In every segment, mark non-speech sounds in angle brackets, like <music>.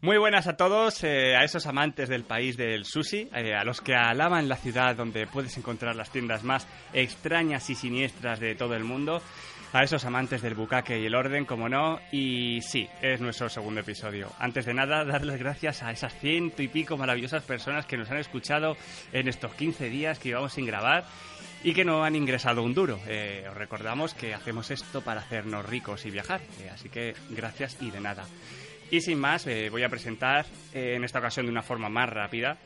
Muy buenas a todos, eh, a esos amantes del país del sushi, eh, a los que alaban la ciudad donde puedes encontrar las tiendas más extrañas y siniestras de todo el mundo, a esos amantes del bucaque y el orden, como no, y sí, es nuestro segundo episodio. Antes de nada, darles gracias a esas ciento y pico maravillosas personas que nos han escuchado en estos 15 días que íbamos sin grabar y que no han ingresado un duro. Eh, os recordamos que hacemos esto para hacernos ricos y viajar, así que gracias y de nada. Y sin más, eh, voy a presentar eh, en esta ocasión de una forma más rápida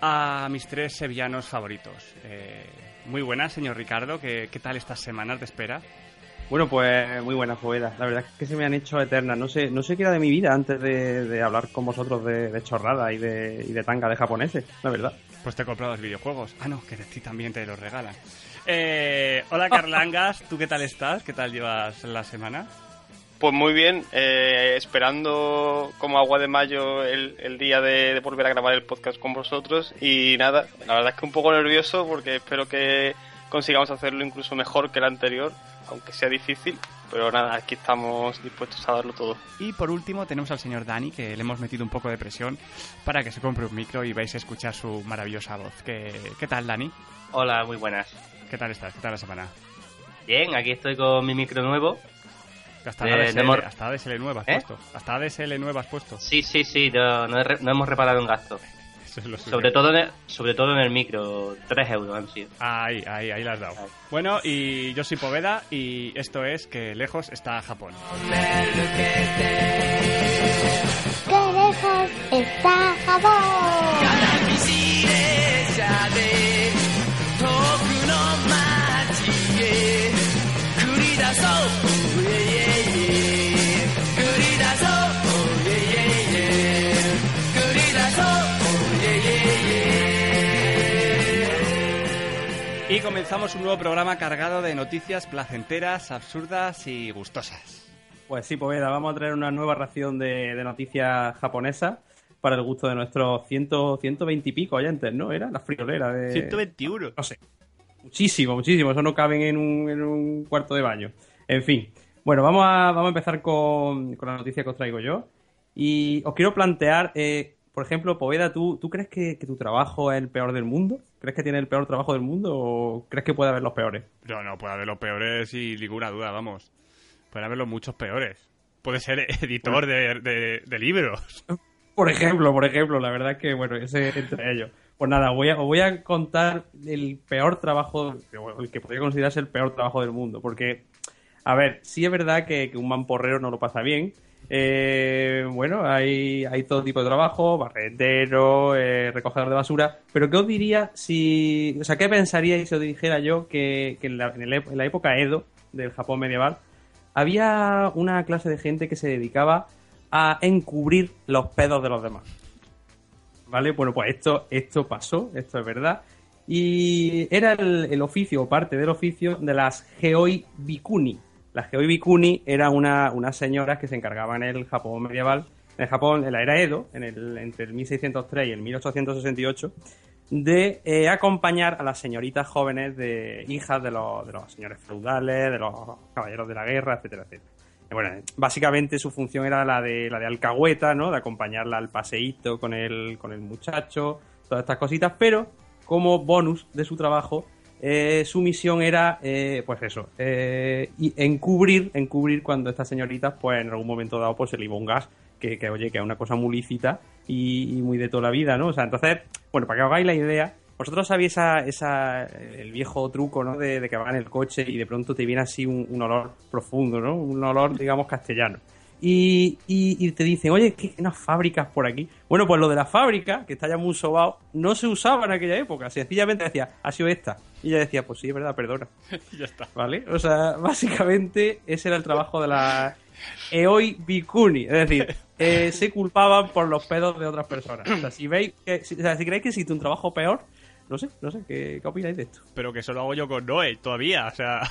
a mis tres sevillanos favoritos. Eh, muy buenas, señor Ricardo. ¿Qué, ¿Qué, tal estas semanas de espera? Bueno, pues muy buenas, Poveda. La verdad es que se me han hecho eternas. No sé, no sé qué era de mi vida antes de, de hablar con vosotros de, de chorrada y de, y de tanga de japoneses, la verdad. Pues te he comprado los videojuegos. Ah, no, que de ti también te los regalan. hola, Carlangas. ¿Tú qué tal estás? ¿Qué tal llevas la semana? Pues muy bien, eh, esperando como agua de mayo el, el día de, de, volver a grabar el podcast con vosotros y nada, la verdad es que un poco nervioso porque espero que consigamos hacerlo incluso mejor que el anterior, aunque sea difícil, pero nada, aquí estamos dispuestos a darlo todo. Y por último tenemos al señor Dani, que le hemos metido un poco de presión para que se compre un micro y vais a escuchar su maravillosa voz. ¿Qué, qué tal, Dani? Hola, muy buenas. ¿Qué tal estás? ¿Qué tal la semana? Bien, aquí estoy con mi micro nuevo, hasta, eh, ADSL, hemos... hasta ADSL nueva has ¿Eh? puesto. Hasta ADSL nueva has puesto. Sí, sí, sí, no, no, he, no hemos reparado un gasto. <laughs> sobre, todo en el, sobre todo en el micro, 3 euros han sido. Ahí, ahí, ahí la has dado. Ahí. Bueno, y yo soy Poveda y esto es que lejos está Japón. ¡Qué lejos está Japón! Comenzamos un nuevo programa cargado de noticias placenteras, absurdas y gustosas. Pues sí, Poveda, vamos a traer una nueva ración de, de noticias japonesas para el gusto de nuestros 100, 120 y pico oyentes, ¿no? Era la friolera de... 121. No sé. Muchísimo, muchísimo. Eso no caben en un, en un cuarto de baño. En fin. Bueno, vamos a, vamos a empezar con, con la noticia que os traigo yo. Y os quiero plantear, eh, por ejemplo, Poveda, ¿tú, ¿tú crees que, que, tu trabajo es el peor del mundo? ¿Crees que tiene el peor trabajo del mundo o crees que puede haber los peores? No, no, puede haber los peores sin ninguna duda, vamos. Puede haber los muchos peores. Puede ser <laughs> editor de, de, de libros. <laughs> Por ejemplo, por ejemplo, la verdad es que, bueno, ese entre ellos. Pues nada, voy a, os voy a contar el peor trabajo, el que podría considerarse el peor trabajo del mundo. Porque, a ver, sí es verdad que, que un mamporrero no lo pasa bien. Eh, bueno, hay, todo tipo de trabajo, barrendero, eh, recogedor de basura. Pero, ¿qué os diría si. O sea, ¿qué pensaríais si os dijera yo que, en la época Edo del Japón medieval había una clase de gente que se dedicaba a encubrir los pedos de los demás? ¿Vale? Bueno, pues esto, esto pasó, esto es verdad. Y era el, el oficio, o parte del oficio, de las Geoi Bikuni. Las Geoi Bikuni eran una, unas señoras que se encargaban en el Japón medieval, en el Japón, en la era Edo, en el, entre el 1603 y el 1868, de eh, acompañar a las señoritas jóvenes de hijas de los, señores feudales, de los caballeros de la guerra, etcétera, etcétera. Básicamente su función era la de la de alcahueta, ¿no? De acompañarla al paseíto con el, con el muchacho, todas estas cositas, pero como bonus de su trabajo, eh, su misión era, eh, pues eso, eh, y encubrir, encubrir cuando estas señoritas, pues en algún momento dado, pues se le iba un gas, que, oye, que es una cosa muy lícita y, muy de toda la vida, ¿no? O sea, entonces, bueno, para que hagáis la idea, vosotros sabéis esa, esa, el viejo truco, ¿no? De, que va en el coche y de pronto te viene así un, olor profundo, ¿no? Un olor, digamos, castellano. Y, y, y, te dicen, oye, ¿qué unas fábricas por aquí? Bueno, pues lo de la fábrica, que está ya muy sobado, no se usaba en aquella época. Sencillamente decía, ha sido esta. Y ella decía, pues sí, es verdad, perdona. <laughs> ya está. ¿Vale? O sea, básicamente ese era el trabajo de la Eoi Bikuni. Es decir, eh, se culpaban por los pedos de otras personas. O sea, si veis, que, si, o sea, si creéis que existe un trabajo peor, no sé, no sé, ¿qué, qué opináis de esto? Pero que eso lo hago yo con Noé todavía, o sea...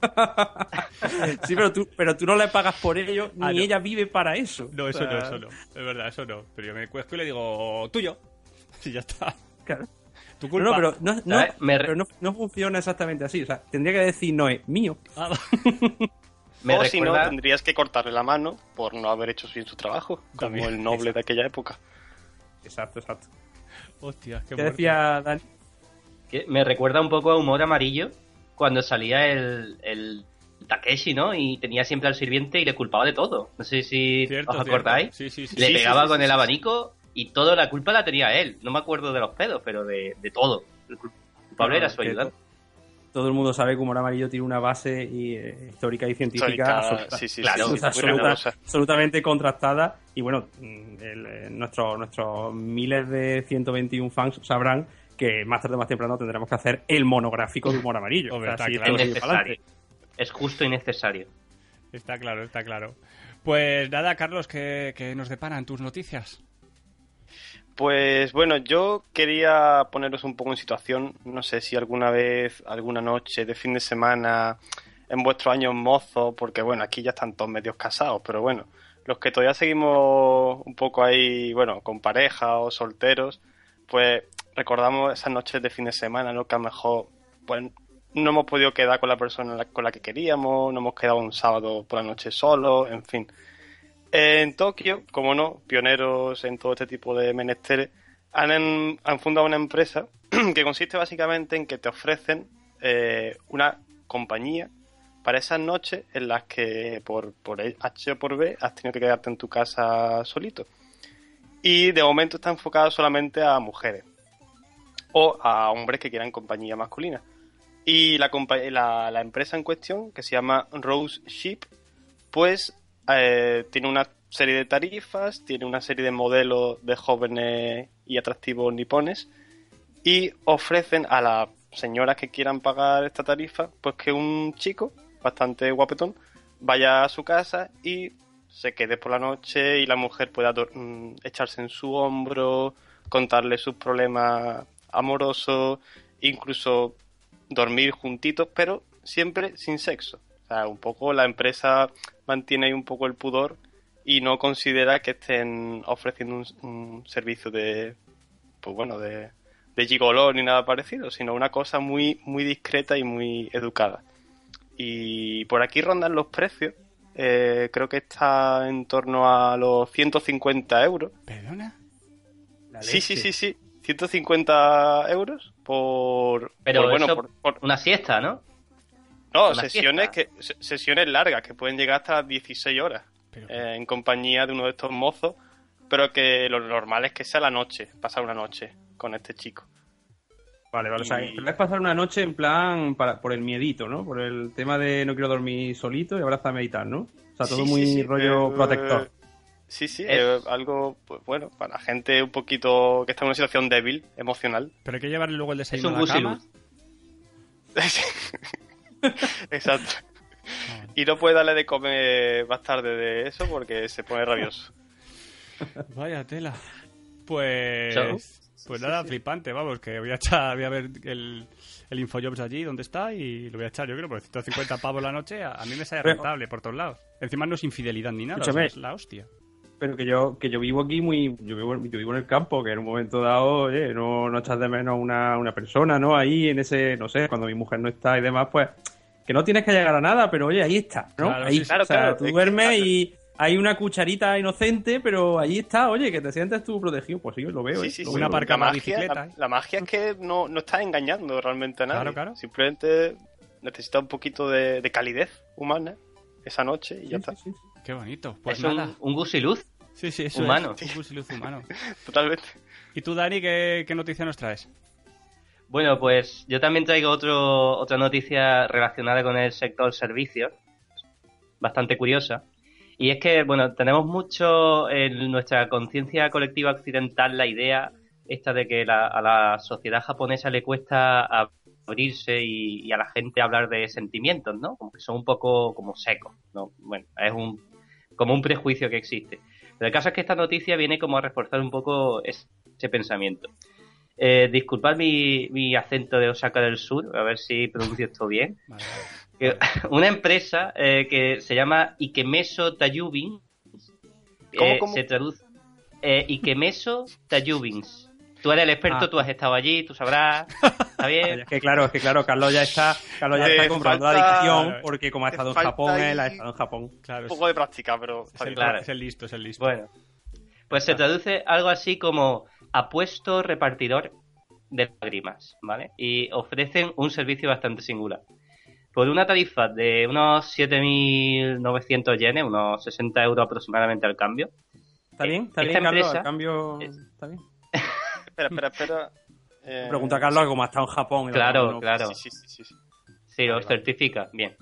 <laughs> sí, pero tú, pero tú no le pagas por ello, ni ah, no. ella vive para eso. No, eso o sea... no, eso no. Es verdad, eso no. Pero yo me cuesco y le digo, tuyo. <laughs> Y ya está. Claro. Tu culpa. No, pero, no, no, pero no, no, funciona exactamente así. O sea, tendría que decir Noé, mío. Ah, <laughs> Me o si no, tendrías que cortarle la mano por no haber hecho bien su trabajo, como el noble de aquella época. Exacto, exacto. Hostia, qué ¿Qué decía Dani? Que me recuerda un poco a Humor Amarillo cuando salía el, el Takeshi, ¿no? Y tenía siempre al sirviente y le culpaba de todo. No sé si Cierto, os cierto. acordáis. Sí, sí, sí. Le pegaba sí, con sí, el sí. abanico y toda la culpa la tenía él. No me acuerdo de los pedos, pero de, de todo. El culpable Claro, era su que ayudante. Todo el mundo sabe que Humor Amarillo tiene una base y, eh, histórica y científica absoluta- sí, sí, claro, sí, absoluta- sí, muy absoluta- rigurosa. absolutamente contrastada. Y bueno, mm, el, eh, nuestro- nuestros miles de 121 fans sabrán que más tarde o más temprano tendremos que hacer el monográfico de Humor Amarillo. <laughs> Hombre, está si claro. Es. Es justo y necesario. Está claro, está claro. Pues nada, Carlos, ¿qué, qué nos deparan tus noticias? Pues bueno, yo quería poneros un poco en situación. No sé si alguna vez, alguna noche de fin de semana, en vuestros años mozos, porque bueno, aquí ya están todos medios casados, pero bueno, los que todavía seguimos un poco ahí, bueno, con pareja o solteros, pues recordamos esas noches de fin de semana, ¿no? Que a lo mejor, pues no hemos podido quedar con la persona con la que queríamos, no hemos quedado un sábado por la noche solo, en fin. En Tokio, como no, pioneros en todo este tipo de menesteres, han, fundado una empresa <clears throat> que consiste básicamente en que te ofrecen eh, una compañía para esas noches en las que por, por H o por B has tenido que quedarte en tu casa solito. Y de momento está enfocado solamente a mujeres o a hombres que quieran compañía masculina. Y la, la empresa en cuestión, que se llama Rose Ship, pues eh, tiene una serie de tarifas, tiene una serie de modelos de jóvenes y atractivos nipones y ofrecen a las señoras que quieran pagar esta tarifa, pues que un chico bastante guapetón vaya a su casa y se quede por la noche y la mujer pueda mm, echarse en su hombro, contarle sus problemas amorosos, incluso dormir juntitos, pero siempre sin sexo. O sea, un poco la empresa mantiene ahí un poco el pudor y no considera que estén ofreciendo un, un servicio de, pues bueno, de, de gigoló ni nada parecido, sino una cosa muy, muy discreta y muy educada. Y por aquí rondan los precios. eh, creo que está en torno a los 150 euros. ¿Perdona? Sí, sí, sí, sí. 150 euros por... Pero por, bueno, eso- por- por- Una siesta, ¿no? No, sesiones, que, se- sesiones largas que pueden llegar hasta las 16 horas Pero, eh, en compañía de uno de estos mozos, pero que lo normal es que sea la noche, pasar una noche con este chico. Vale, vale. O sea, Y- es pasar una noche en plan para, por el miedito, ¿no? Por el tema de no quiero dormir solito y abrázame y tal, ¿no? O sea, todo Sí, muy sí, sí, rollo eh, protector. Sí, sí, Es- eh, algo, pues bueno, para gente un poquito que está en una situación débil, emocional. pero hay que llevarle luego el Es desayuno un a la cama. <laughs> <laughs> Exacto. Y no puede darle de comer más tarde de eso porque se pone rabioso. Vaya tela. Pues. Pues nada, flipante, vamos, que voy a echar, voy a ver el, el Infojobs allí, donde está, y lo voy a echar, yo creo, por 150 pavos la noche, a, a mí me sale rentable por todos lados. Encima no es infidelidad ni nada, o sea, es la hostia. Pero que yo, que yo vivo aquí muy, yo vivo, yo vivo en el campo, que en un momento dado, oye, no, no echas de menos una, una persona, ¿no? Ahí en ese, no sé, cuando mi mujer no está y demás, pues, que no tienes que llegar a nada, pero oye, ahí está, ¿no? Claro, ahí, sí. Claro, o sea, claro, tú es que- duermes y hay una cucharita inocente, pero ahí está, oye, que te sientes tú protegido, pues sí, lo veo, Sí, ¿eh? sí, Lo sí. Una parca la magia, bicicleta, la, ¿eh? la magia es que no, no estás engañando realmente a nadie. Claro, claro. Simplemente necesita un poquito de, de calidez humana esa noche y ya Sí, está. sí, sí. Qué bonito. Pues es nada. un, un gusiluz. Sí, sí, eso humano. es. Un fusiluz humano. <laughs> Totalmente. ¿Y tú, Dani, qué, qué noticia nos traes? Bueno, pues yo también traigo otro, otra noticia relacionada con el sector servicios, bastante curiosa. Y es que, bueno, tenemos mucho en nuestra conciencia colectiva occidental la idea esta de que la- a la sociedad japonesa le cuesta abrirse y, a la gente hablar de sentimientos, ¿no? Como que son un poco como secos, ¿no? Bueno, es un, como un prejuicio que existe. Pero el caso es que esta noticia viene como a reforzar un poco es- ese pensamiento. Eh, disculpad mi, mi acento de Osaka del Sur, a ver si pronuncio esto bien. Vale, vale. Que- <laughs> una empresa eh, que se llama Ikemeso Tayubin ¿Cómo, eh, cómo? se traduce eh, Ikemeso Tayubins Tú eres el experto, Ah. tú has estado allí, tú sabrás. ¿Está <laughs> bien? Es que claro, es que claro, Carlos ya está, Carlos ya está comprando la adicción porque como ha estado en Japón, él ha estado en Japón. Claro, Un es, poco de práctica, pero es el. Claro. es el listo, es el listo. Bueno, pues se traduce algo así como apuesto repartidor de lágrimas, ¿vale? Y ofrecen un servicio bastante singular. Por una tarifa de unos 7.900 yenes, unos 60 euros aproximadamente al cambio, ¿Está bien? ¿Está bien, Carlos? empresa ¿A cambio es- ¿Está bien? Espera, espera, espera. <laughs> Eh, Pregunta a Carlos como ha estado en Japón. y Claro, no- claro. Sí, sí, sí, sí, sí. Sí, lo Vale, vale. certifica. Bien.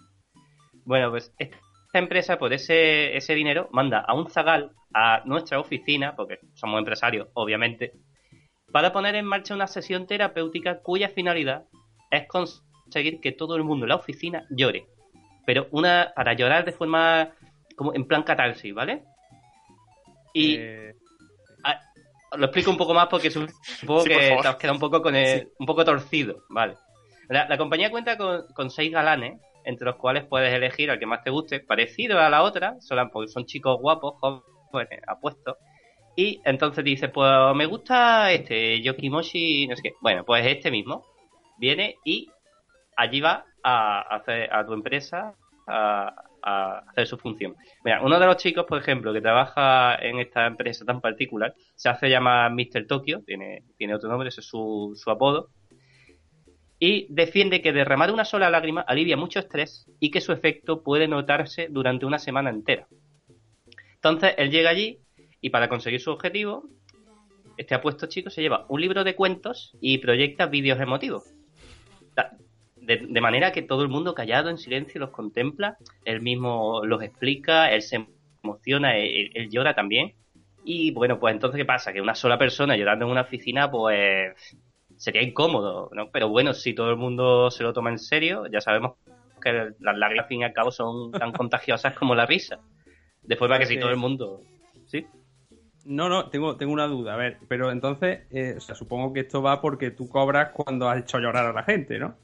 Bueno, pues esta empresa, por ese, ese dinero, manda a un zagal a nuestra oficina, porque somos empresarios, obviamente, para poner en marcha una sesión terapéutica cuya finalidad es conseguir que todo el mundo en la oficina llore. Pero una para llorar de forma como en plan catarsis, ¿vale? Y Eh, lo explico un poco más porque su- <laughs> supongo Sí, por que favor. te has quedado un poco con el, un poco torcido, vale. La, la compañía cuenta con, con seis galanes, entre los cuales puedes elegir al que más te guste, parecido a la otra, son, porque son chicos guapos, jóvenes, apuestos. Y entonces dices, pues me gusta este, Yokimoshi, no sé qué. Bueno, pues este mismo viene y allí va a hacer a tu empresa a, a hacer su función. Mira, uno de los chicos, por ejemplo, que trabaja en esta empresa tan particular, se hace llamar Mr. Tokyo, tiene, tiene otro nombre, ese es su, su apodo, y defiende que derramar una sola lágrima alivia mucho estrés y que su efecto puede notarse durante una semana entera. Entonces, él llega allí y para conseguir su objetivo, este apuesto chico se lleva un libro de cuentos y proyecta vídeos emotivos. De manera que todo el mundo callado, en silencio, los contempla, él mismo los explica, él se emociona, él, él llora también. Y bueno, pues entonces, ¿qué pasa? Que una sola persona llorando en una oficina, pues sería incómodo, ¿no? Pero bueno, si todo el mundo se lo toma en serio, ya sabemos que las lágrimas, al fin y al cabo, son tan <laughs> contagiosas como la risa. De forma que si Sí. todo el mundo... ¿Sí? No, no, tengo, tengo una duda. A ver, pero entonces, eh, o sea, supongo que esto va porque tú cobras cuando has hecho llorar a la gente, ¿no?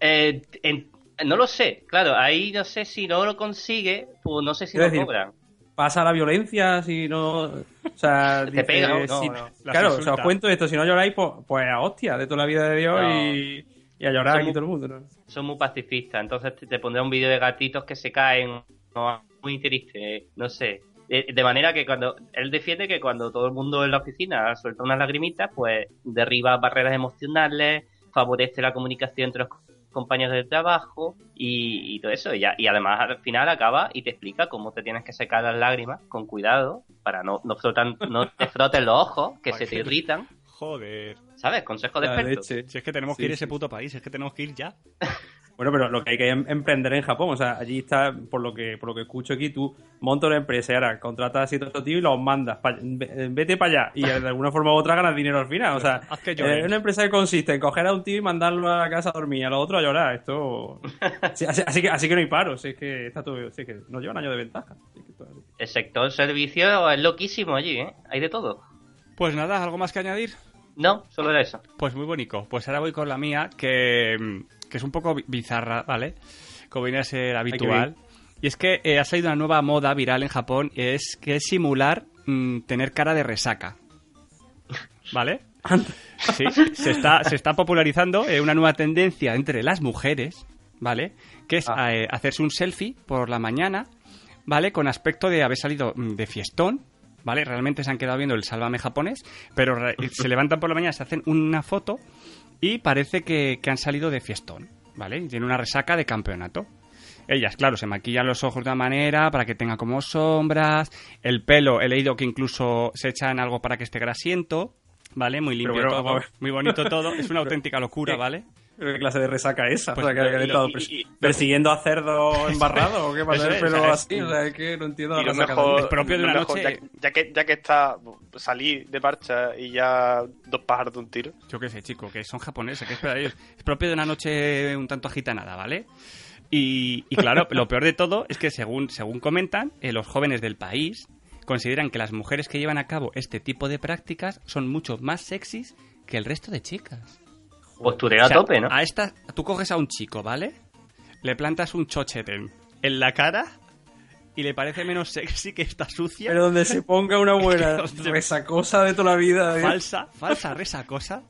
Eh, en- no lo sé, claro, ahí no sé si no lo consigue, pues no sé si lo decir, cobran. Pasa la violencia si no. O sea, Te dice, pega, no, si- no, Claro, o sea, insulta. os cuento esto. Si no lloráis, pues, pues a hostia de toda la vida de Dios y, y a llorar Son aquí muy- todo el mundo, ¿no? Son muy pacifistas, entonces te, te pondré un vídeo de gatitos que se caen, muy triste, no sé. De, de manera que cuando él defiende que cuando todo el mundo en la oficina suelta unas lagrimitas, pues derriba barreras emocionales, favorece la comunicación entre los compañeros de trabajo y, y todo eso. Y, ya- y además al final acaba y te explica cómo te tienes que secar las lágrimas con cuidado para no, no, frotan, no te <laughs> froten los ojos, que se te irritan. Joder. ¿Sabes? Consejo de La experto. leche. Si es que tenemos Sí, que ir a ese puto país, es que tenemos que ir ya. <laughs> Bueno, pero lo que hay que em- emprender en Japón, o sea, allí está, por lo que por lo que escucho aquí, tú montas una empresa y ahora contratas a siete tíos y los mandas, pa- vete para allá y de alguna forma u otra ganas dinero al final. O sea, <laughs> lloren. eh, una empresa que consiste en coger a un tío y mandarlo a la casa a dormir, a los otros a llorar. Esto. <laughs> Sí, así, así que, así que no hay paro, si es que está todo, si es que nos lleva un año de ventaja. si es que es. El sector servicio es loquísimo allí, ¿eh? Hay de todo. Pues nada, ¿algo más que añadir? No, solo era eso. Pues muy bonito. Pues ahora voy con la mía, que, mm, que es un poco bi- bizarra, ¿vale? Como viene a ser habitual. Y es que eh, ha salido una nueva moda viral en Japón, es que es simular mm, tener cara de resaca. <laughs> ¿Vale? Sí, se está, se está popularizando eh, una nueva tendencia entre las mujeres, ¿vale? Que es Ah. eh, hacerse un selfie por la mañana, ¿vale? Con aspecto de haber salido mm, de fiestón, ¿vale? Realmente se han quedado viendo el sálvame japonés, pero <laughs> se levantan por la mañana, se hacen una foto y parece que, que han salido de fiestón, ¿vale? Y tienen una resaca de campeonato. Ellas, claro, se maquillan los ojos de una manera para que tenga como sombras. El pelo, he leído que incluso se echan algo para que esté grasiento, ¿vale? Muy limpio Pero, pero, todo, muy bonito todo. Es una <laughs> auténtica locura, ¿Qué? ¿vale? ¿Pero ¿Qué clase de resaca es esa? Pues, o sea, que, que estado pers- y- persiguiendo a cerdos <laughs> embarrados o qué pasa Eso el es, o sea, es- así. O sea, es que no entiendo la mejor, Es propio de una mejor, noche- Ya, ya que, ya que está, salir de marcha y ya dos pájaros de un tiro. Yo qué sé, chico, que son japoneses, ¿qué espera ellos? Es propio de una noche un tanto agitanada, ¿vale? Y, y claro, lo peor de todo es que según, según comentan, eh, los jóvenes del país consideran que las mujeres que llevan a cabo este tipo de prácticas son mucho más sexys que el resto de chicas. Postureo a O sea, tope, ¿no? A esta, tú coges a un chico, ¿vale? Le plantas un chocheten en la cara y le parece menos sexy que está sucia. Pero donde se ponga una <laughs> buena resacosa de toda la vida. ¿eh? Falsa, falsa resacosa.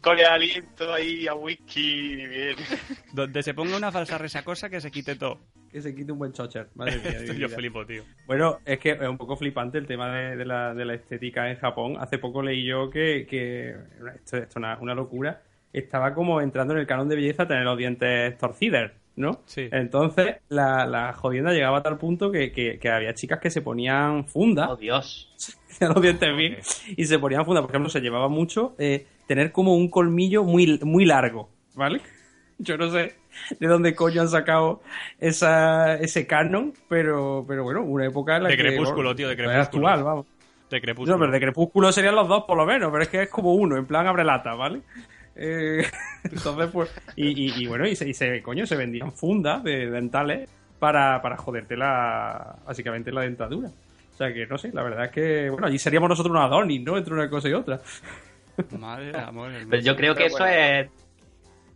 Con el aliento ahí a whisky, bien. <laughs> Donde se ponga una falsa resacosa que se quite todo. Que se quite un buen chocher. <laughs> Madre mía, Esto yo flipo, tío. Bueno, es que es un poco flipante el tema de, de la, de la estética en Japón. Hace poco leí yo que, que esto, esto es una, una locura. Estaba como entrando en el canon de belleza tener los dientes torcidos, ¿no? Sí. Entonces, la, la jodienda llegaba a tal punto que, que- que había chicas que se ponían funda, Oh, Dios. <laughs> los dientes bien, y se ponían funda. Por ejemplo, se llevaba mucho eh, tener como un colmillo muy, muy largo, ¿vale? <laughs> Yo no sé de dónde coño han sacado esa, ese canon, pero, pero bueno, una época en la De que... Crepúsculo, tío, de Crepúsculo. actual, vamos. De crepúsculo. No, pero de Crepúsculo serían los dos por lo menos, pero es que es como uno, en plan abre lata, ¿vale? Eh, <laughs> entonces, pues... Y, y- y bueno, y se, y se- coño, se vendían fundas de dentales para, para joderte la... básicamente la dentadura. O sea que, no sé, la verdad es que... Bueno, allí seríamos nosotros unos Adonis, ¿no? Entre una cosa y otra. Madre de amor. Pero yo creo que eso bueno. es,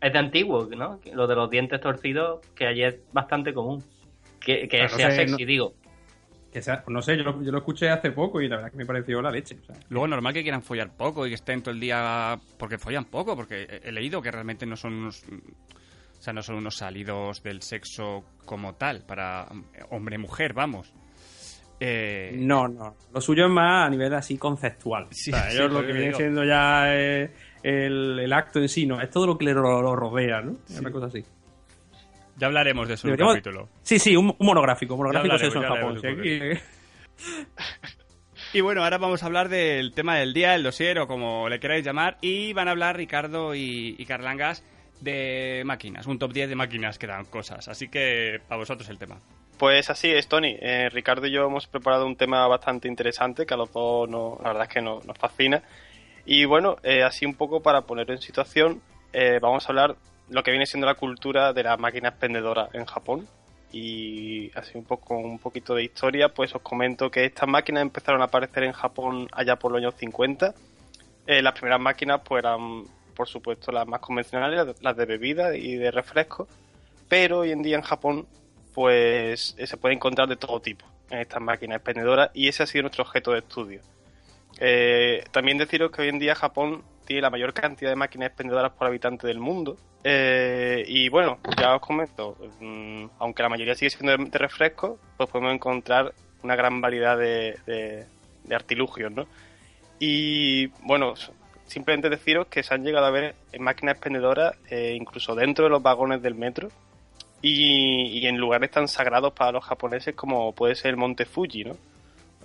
es de antiguo, ¿no? Lo de los dientes torcidos, que allí es bastante común. Que, que Claro, sea no sé, sexy, no- digo. No sé, yo lo, yo lo escuché hace poco y la verdad que me pareció la leche. o sea. Luego normal que quieran follar poco y que estén todo el día porque follan poco, porque he- leído que realmente no son unos o sea, no son unos salidos del sexo como tal para hombre mujer, vamos. Eh, No, no. Lo suyo es más a nivel así conceptual. <laughs> Sí, o sea, ellos lo lo que viene siendo ya es el, el acto en sí, no. Es todo lo que le lo, lo rodea, ¿no? Es una cosa así. Ya hablaremos de eso en un capítulo. Sí, sí, un, un monográfico. Un monográfico es eso en Japón. <laughs> Y bueno, ahora vamos a hablar del tema del día, el dossier o como le queráis llamar. Y van a hablar Ricardo y, y Carlangas de máquinas, un top 10 de máquinas que dan cosas. Así que para vosotros el tema. Pues así es, Tony. Eh, Ricardo y yo hemos preparado un tema bastante interesante que a los dos nos- la verdad es que nos, nos fascina. Y bueno, eh, así un poco para ponerlo en situación, eh, vamos a hablar lo que viene siendo la cultura de las máquinas expendedoras en Japón. Y así un poco un poquito de historia, pues os comento que estas máquinas empezaron a aparecer en Japón allá por los años 50. Eh, las primeras máquinas pues eran, por supuesto, las más convencionales, las de bebida y de refresco. Pero hoy en día en Japón pues eh, se puede encontrar de todo tipo en estas máquinas expendedoras y ese ha sido nuestro objeto de estudio. Eh, también deciros que hoy en día Japón la mayor cantidad de máquinas expendedoras por habitante del mundo. Eh, y bueno, ya os comento, mm, aunque la mayoría sigue siendo de, refrescos, pues podemos encontrar una gran variedad de, artilugios, ¿no? Y bueno, simplemente deciros que se han llegado a ver máquinas expendedoras eh, incluso dentro de los vagones del metro y, y en lugares tan sagrados para los japoneses como puede ser el monte Fuji, ¿no?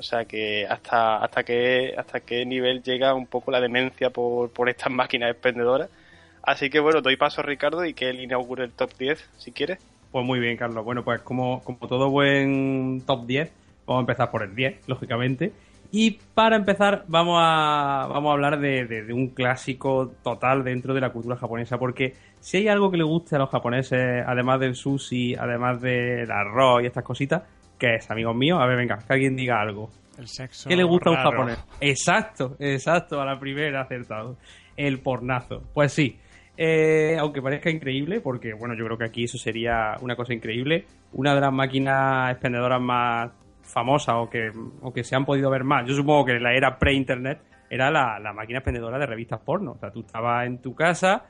O sea que hasta hasta qué hasta qué nivel llega un poco la demencia por, por estas máquinas expendedoras. Así que bueno, doy paso a Ricardo y que él inaugure el top 10, si quieres. Pues muy bien, Carlos. Bueno, pues como, como todo buen top 10, vamos a empezar por el 10, lógicamente. Y para empezar, vamos a, vamos a hablar de, de- un clásico total dentro de la cultura japonesa, porque si hay algo que le guste a los japoneses, además del sushi, además del arroz y estas cositas, ¿qué es, amigos míos? A ver, venga, que alguien diga algo. El sexo. ¿Qué le gusta a un japonés? Exacto, exacto, a la primera acertado. El pornazo. Pues sí. Eh, aunque parezca increíble, porque bueno, yo creo que aquí eso sería una cosa increíble. Una de las máquinas expendedoras más famosas o que, o que se han podido ver más, yo supongo que en la era pre-internet, era la, la máquina expendedora de revistas porno. O sea, tú estabas en tu casa,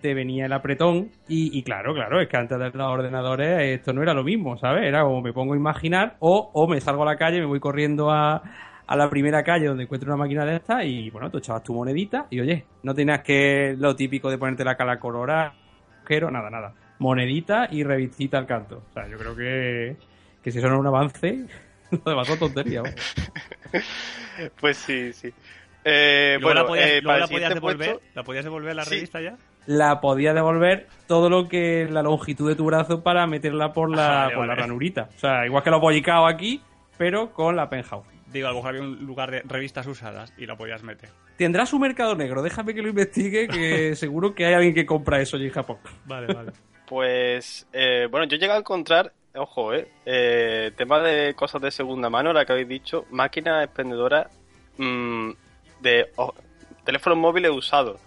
te venía el apretón y, y claro, claro, es que antes de los ordenadores esto no era lo mismo, ¿sabes? Era como me pongo a imaginar o, o me salgo a la calle, me voy corriendo a, a la primera calle donde encuentro una máquina de estas y bueno, tú echabas tu monedita y oye, no tenías que lo típico de ponerte la cala colorada, pero nada, nada. Monedita y revistita al canto. O sea, yo creo que, que si eso no es un avance, <laughs> lo demás son tonterías. vamos. <laughs> Pues sí, sí. Eh, bueno, la podías, eh, luego la podías devolver. puesto- ¿La podías devolver la Sí. revista ya? La podía devolver todo lo que la longitud de tu brazo para meterla por la, Vale, por la vale. ranurita. O sea, igual que los bollicaos aquí, pero con la penthouse. Digo, a lo mejor había un lugar de revistas usadas y la podías meter. Tendrá su mercado negro, déjame que lo investigue, que <laughs> seguro que hay alguien que compra eso allí en Japón. Vale, vale. Pues, eh, bueno, yo llegué a encontrar, ojo, eh, eh, tema de cosas de segunda mano, la que habéis dicho, máquinas expendedoras mm, de o- teléfonos móviles usados.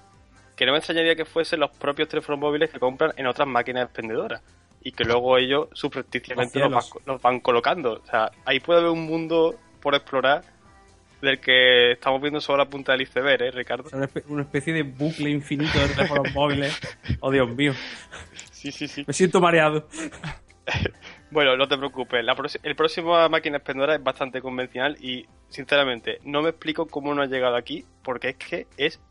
Que no me extrañaría que fuesen los propios teléfonos móviles que compran en otras máquinas expendedoras. y que luego ellos subrepticiamente los, Los van, los van colocando. O sea, ahí puede haber un mundo por explorar del que estamos viendo solo la punta del iceberg, ¿eh, Ricardo? Una espe- una especie de bucle infinito de teléfonos móviles. <laughs> Oh, Dios mío. Sí, sí, sí. Me siento mareado. <laughs> Bueno, no te preocupes. La el próximo máquina expendedora es bastante convencional y, sinceramente, no me explico cómo no ha llegado aquí porque es que es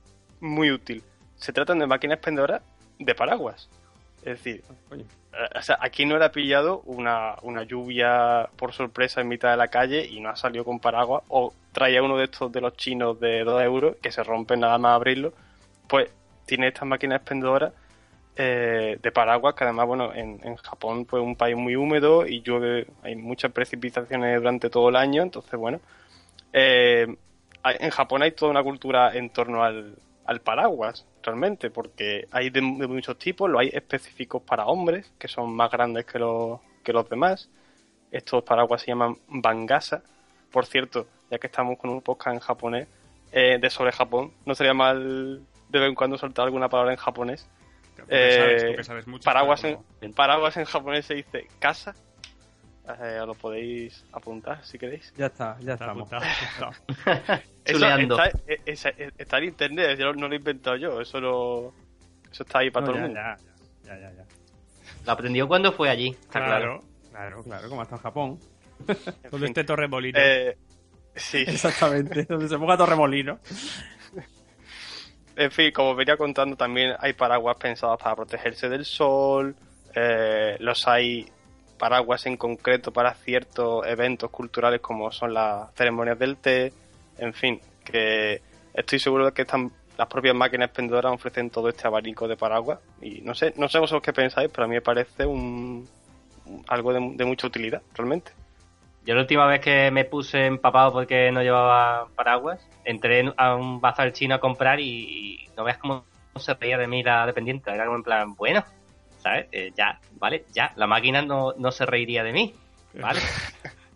muy útil. Se tratan de máquinas expendedoras de paraguas. Es decir, eh, o sea, aquí no era pillado una, una lluvia por sorpresa en mitad de la calle y no ha salido con paraguas o traía uno de estos de los chinos de 2 euros que se rompen nada más abrirlo. Pues tiene estas máquinas expendedoras eh, de paraguas que además, bueno, en, en Japón pues un país muy húmedo y llueve, hay muchas precipitaciones durante todo el año, entonces bueno, eh, en Japón hay toda una cultura en torno al, al paraguas, realmente, porque hay de, de muchos tipos, lo hay específicos para hombres, que son más grandes que los, que los demás. Estos paraguas se llaman bangasa. Por cierto, ya que estamos con un podcast en japonés, eh, de sobre Japón, no sería mal de vez en cuando soltar alguna palabra en japonés. Sabes, Eh, sabes mucho. paraguas, en, paraguas en japonés se dice casa. Eh, lo podéis apuntar si queréis. Ya está, ya está estamos. apuntado, apuntado. <laughs> Eso Chuleando. está, eh, eh, está en internet, yo no lo he inventado yo, eso lo, eso está ahí para No, todo ya, el mundo. ya, ya, ya, ya. Lo aprendió cuando fue allí, está claro. Claro. Claro, claro, como hasta en Japón. En Donde fin. esté Torremolino. Eh, sí, <laughs> Exactamente, donde se ponga Torremolino. en fin, como venía contando, también hay paraguas pensados para protegerse del sol, eh, los hay paraguas en concreto para ciertos eventos culturales como son las ceremonias del té, en fin, que estoy seguro de que están las propias máquinas expendedoras ofrecen todo este abanico de paraguas y no sé, no sé vosotros qué pensáis, pero a mí me parece un, algo de, mucha utilidad, realmente. Yo la última vez que me puse empapado porque no llevaba paraguas, entré en- a un bazar chino a comprar y, y no veas cómo se reía de mí la dependiente. Era como en plan, bueno, Eh, ya, ¿vale? Ya, la máquina no, no se reiría de mí, ¿vale? <laughs>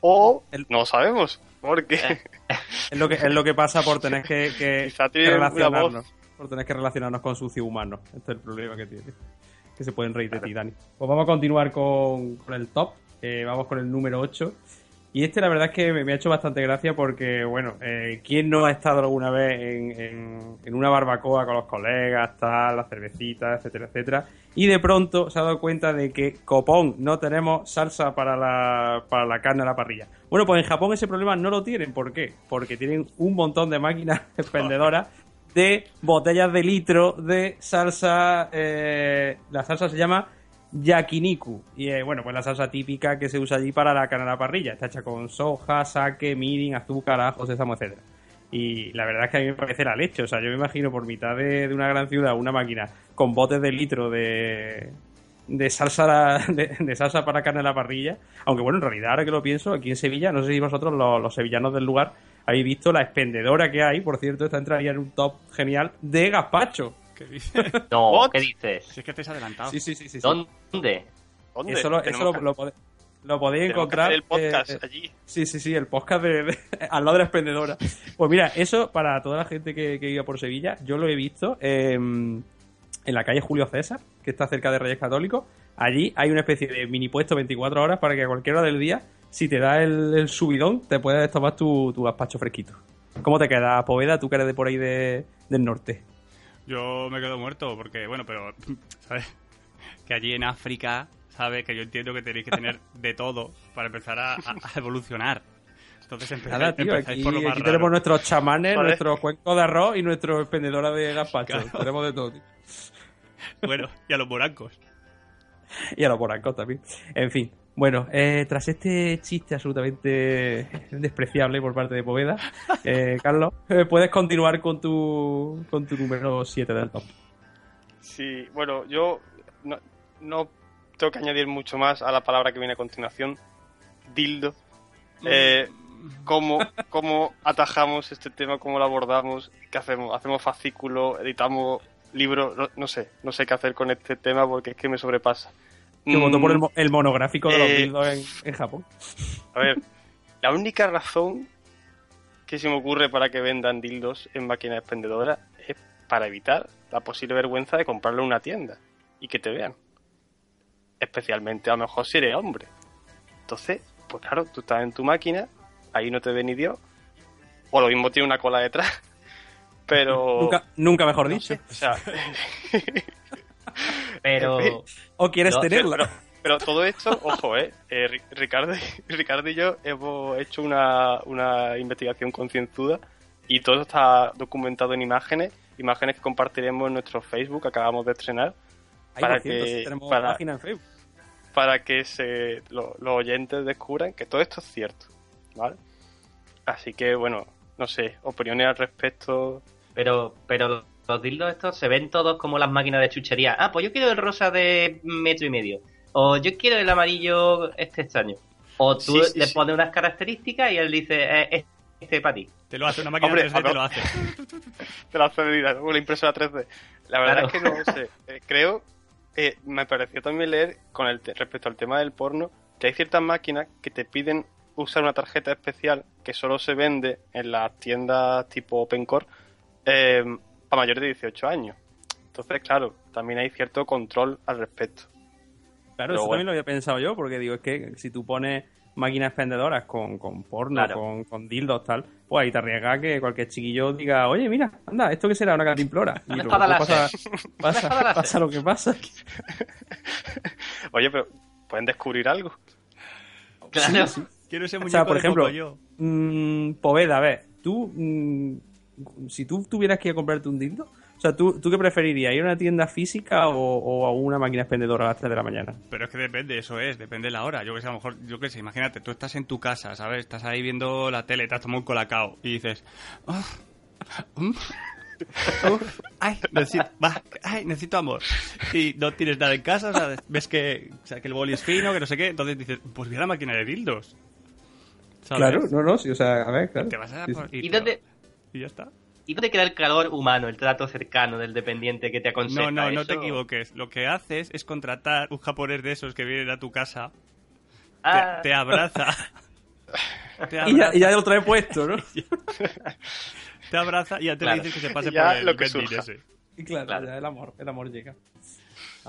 O El- no sabemos, porque Es lo que, es lo que pasa por tener que, <laughs> relacionarnos. Por tener que relacionarnos con sucio humano. Este es el problema que tiene. Que se pueden reír de ti, Dani. Pues vamos a continuar con, con el top. Eh, vamos con el número 8. Y este la verdad es que me, ha hecho bastante gracia porque, bueno, eh, ¿quién no ha estado alguna vez en, en- una barbacoa con los colegas, tal, la cervecita, etcétera, etcétera? Y de pronto se ha dado cuenta de que, copón, no tenemos salsa para la, para la carne a la parrilla. Bueno, pues en Japón ese problema no lo tienen. ¿Por qué? Porque tienen un montón de máquinas <laughs> expendedoras de botellas de litro de salsa. eh, la salsa se llama yakiniku. Y eh, bueno, pues la salsa típica que se usa allí para la carne a la parrilla. Está hecha con soja, sake, mirin, azúcar, ajo, sésamo, etcétera. Y la verdad es que a mí me parece la leche. O sea, yo me imagino por mitad de, de una gran ciudad una máquina con botes de litro de, de salsa de, salsa para carne a la parrilla. Aunque bueno, en realidad, ahora que lo pienso, aquí en Sevilla, no sé si vosotros, los, los sevillanos del lugar, habéis visto la expendedora que hay. Por cierto, esta entraría en un top genial de gazpacho. ¿Qué dices? <laughs> No, What? ¿qué dices? Si es que estáis adelantados. Sí, sí, sí, sí. sí. ¿Dónde? ¿dónde? Eso lo, eso lo, que- lo pode- lo podéis encontrar. el podcast eh, allí. Sí, sí, sí, el podcast de, de- <laughs> al lado de la expendedora. Pues mira, eso para toda la gente que, que iba por Sevilla, yo lo he visto eh, en la calle Julio César, que está cerca de Reyes Católicos. Allí hay una especie de mini puesto 24 horas para que a cualquier hora del día, si te da el, el subidón, te puedes tomar tu, tu gazpacho fresquito. ¿Cómo te queda, Poveda? Tú que eres de por ahí de- del norte. Yo me quedo muerto porque, bueno, pero, <laughs> ¿sabes? Que allí en África, ¿sabes? Que yo entiendo que tenéis que tener <laughs> de todo para empezar a, a- a evolucionar. Entonces empezáis, Nada, tío, empezáis aquí, por lo más aquí raro. tenemos nuestros chamanes, Vale. nuestro cuenco de arroz y nuestro expendedora de gazpacho. Claro. Tenemos de todo, tío. Bueno, y a los morancos. Y a los borancos también. En fin. Bueno, eh, tras este chiste absolutamente despreciable por parte de Poveda, <laughs> eh, Carlos, eh, puedes continuar con tu, con tu número 7 del top. Sí, bueno, yo no, no tengo que añadir mucho más a la palabra que viene a continuación. Dildo. Eh, ¿cómo, ¿Cómo atajamos este tema? ¿Cómo lo abordamos? ¿Qué hacemos? ¿Hacemos fascículo? ¿Editamos libros? No, no sé, no sé qué hacer con este tema porque es que me sobrepasa. Voto Mm, por el, mo- el monográfico de los eh, dildos en, en Japón. <laughs> A ver, la única razón que se me ocurre para que vendan dildos en máquinas expendedoras es para evitar la posible vergüenza de comprarlo en una tienda y que te vean. especialmente a lo mejor si eres hombre. Entonces, pues claro, tú estás en tu máquina, ahí no te ve ni Dios, o lo mismo tiene una cola detrás, <laughs> pero... Nunca, nunca mejor no dicho. sé, o sea, <laughs> <laughs> Pero. O quieres No, tenerla. pero, pero todo esto, <laughs> ojo, eh, eh, Ri- Ricardo, y- <laughs> Ricardo y yo hemos hecho una, una investigación concienzuda y todo está documentado en imágenes, imágenes que compartiremos en nuestro Facebook, que acabamos de estrenar, Ahí, para que- tenemos para- página en Facebook. para que se, lo- los oyentes descubran que todo esto es cierto, ¿vale? Así que, bueno, no sé, opiniones al respecto. Pero, pero los dildos estos se ven todos como las máquinas de chuchería. Ah, pues yo quiero el rosa de metro y medio. O yo quiero el amarillo este extraño. O tú Sí, sí, le sí. pones unas características y él dice, eh, este para ti. Te lo hace una máquina Hombre, 3D, <laughs> te lo hace. de la medida, una impresora 3D. La verdad Claro. es que no sé. eh, creo, eh, me pareció también leer con el te- respecto al tema del porno, que hay ciertas máquinas que te piden usar una tarjeta especial que solo se vende en las tiendas tipo OpenCore eh, a mayores de 18 años. Entonces, claro, también hay cierto control al respecto. Claro, Pero eso bueno. también lo había pensado yo, porque digo, es que si tú pones máquinas expendedoras con, con porno, Claro. con, con dildos, tal, pues ahí te arriesgas que cualquier chiquillo diga, oye, mira, anda, ¿esto qué será? Una cantimplora. <laughs> Y luego espada pasa, <laughs> pasa, pasa lo que pasa. <laughs> Oye, pero pueden descubrir algo. Claro. Sí, sí. Quiero ese O muñeco sea, por de ejemplo, Pocoyo. Mm, Poveda, a ver, tú, mm, si tú tuvieras que ir a comprarte un dildo, o sea, ¿tú, ¿tú qué preferirías? ¿Ir a una tienda física o, o a una máquina expendedora a las 3 de la mañana? Pero es que depende, eso es, depende de la hora. Yo que sé, a lo mejor, yo que sé, imagínate, tú estás en tu casa, ¿sabes? Estás ahí viendo la tele, te has tomado un colacao y dices, "Oh, mm, uf, ay, necesito, va, ay, necesito amor. Y no tienes nada en casa, o sea, ves que, o sea, que el boli es fino, que no sé qué, entonces dices, pues voy a la máquina de dildos. ¿Sabes? Claro, no, no, sí, o sea, a ver, claro. Te vas a Sí, por- sí. ¿Y dónde, Y ya está. ¿Y dónde queda el calor humano, el trato cercano del dependiente que te aconseja? No, no, no te equivoques. Lo que haces es contratar un japonés de esos que vienen a tu casa, te, Ah, te abraza. <laughs> Te Y ya, y ya lo trae puesto, ¿no? <laughs> te abraza y ya te Claro. le dices que se pase ya por el lo que ese. Y claro, Claro. ya el amor, el amor llega.